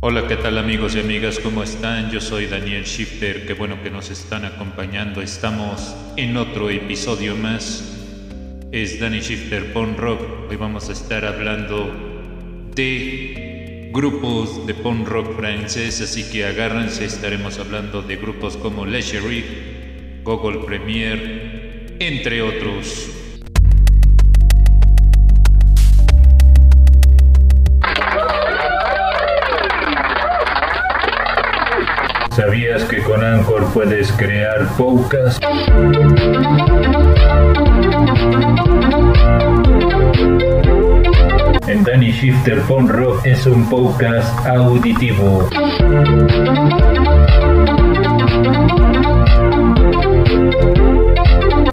Hola, ¿qué tal amigos y amigas? ¿Cómo están? Yo soy Daniel Shifter, qué bueno que nos están acompañando. Estamos en otro episodio más. Es Danny Shifter Pon Rock. Hoy vamos a estar hablando de grupos de punk rock francés, así que agárrense, estaremos hablando de grupos como Lechery, Google Premiere, entre otros. ¿Sabías que con Anchor puedes crear podcast? En Danny Shifter Pon Rock es un podcast auditivo.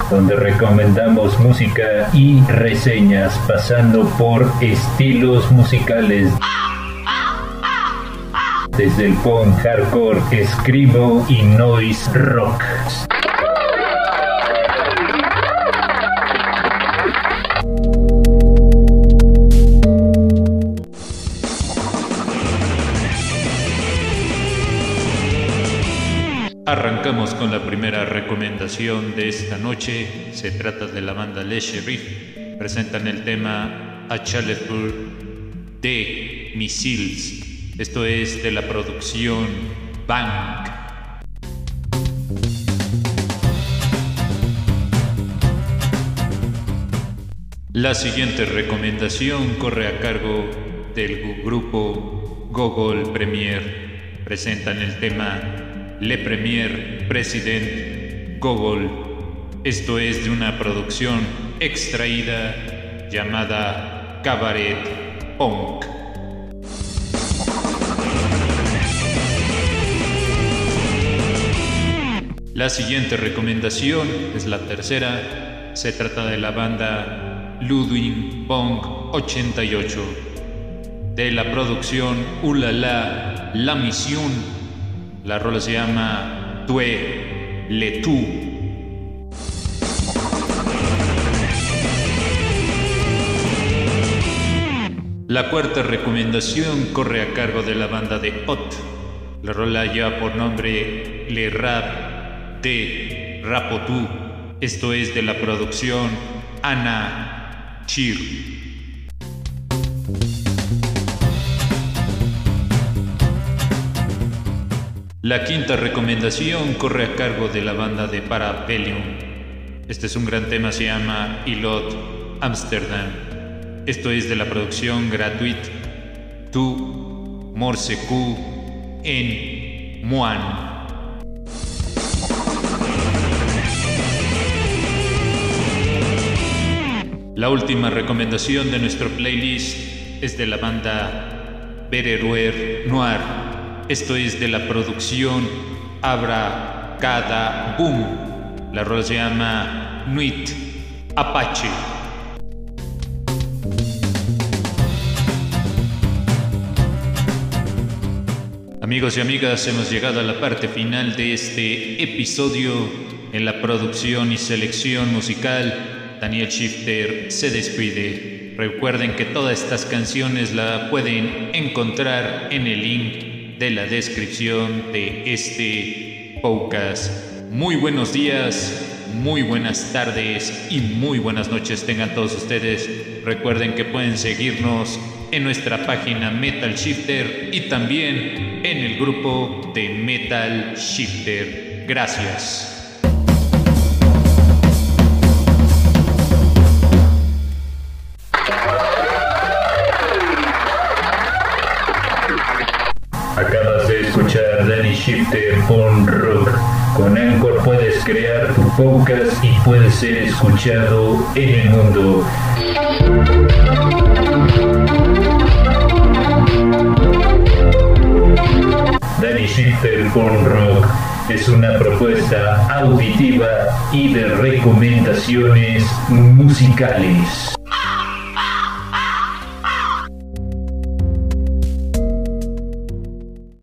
donde recomendamos música y reseñas pasando por estilos musicales desde el punk hardcore, escribo y noise rock. Arrancamos con la primera recomendación de esta noche. Se trata de la banda Le Sheriff. Presentan el tema A Charlottesville de Missiles. Esto es de la producción Bank. La siguiente recomendación corre a cargo del grupo Google Premier. Presentan el tema Le Premier President Google. Esto es de una producción extraída llamada Cabaret Punk. La siguiente recomendación es la tercera. Se trata de la banda Ludwig Pong 88. De la producción Ulala La Misión. La rola se llama Tue Le Tu. La cuarta recomendación corre a cargo de la banda de Hot. La rola lleva por nombre Le Rap de Rapotú. Esto es de la producción Ana Chir. La quinta recomendación corre a cargo de la banda de Parabellum. Este es un gran tema, se llama Ilot Amsterdam. Esto es de la producción gratuita Tu Morse Q en Muan. La última recomendación de nuestro playlist es de la banda Bereruer Noir. Esto es de la producción Abra Cada Boom. La rola se llama Nuit Apache. Amigos y amigas, hemos llegado a la parte final de este episodio en la producción y selección musical Daniel Shifter se despide. Recuerden que todas estas canciones la pueden encontrar en el link de la descripción de este podcast. Muy buenos días, muy buenas tardes y muy buenas noches tengan todos ustedes. Recuerden que pueden seguirnos en nuestra página Metal Shifter y también en el grupo de Metal Shifter. Gracias. Shifter on Rock. Con Anchor puedes crear tu podcast y puedes ser escuchado en el mundo. Danny Shifter on Rock es una propuesta auditiva y de recomendaciones musicales.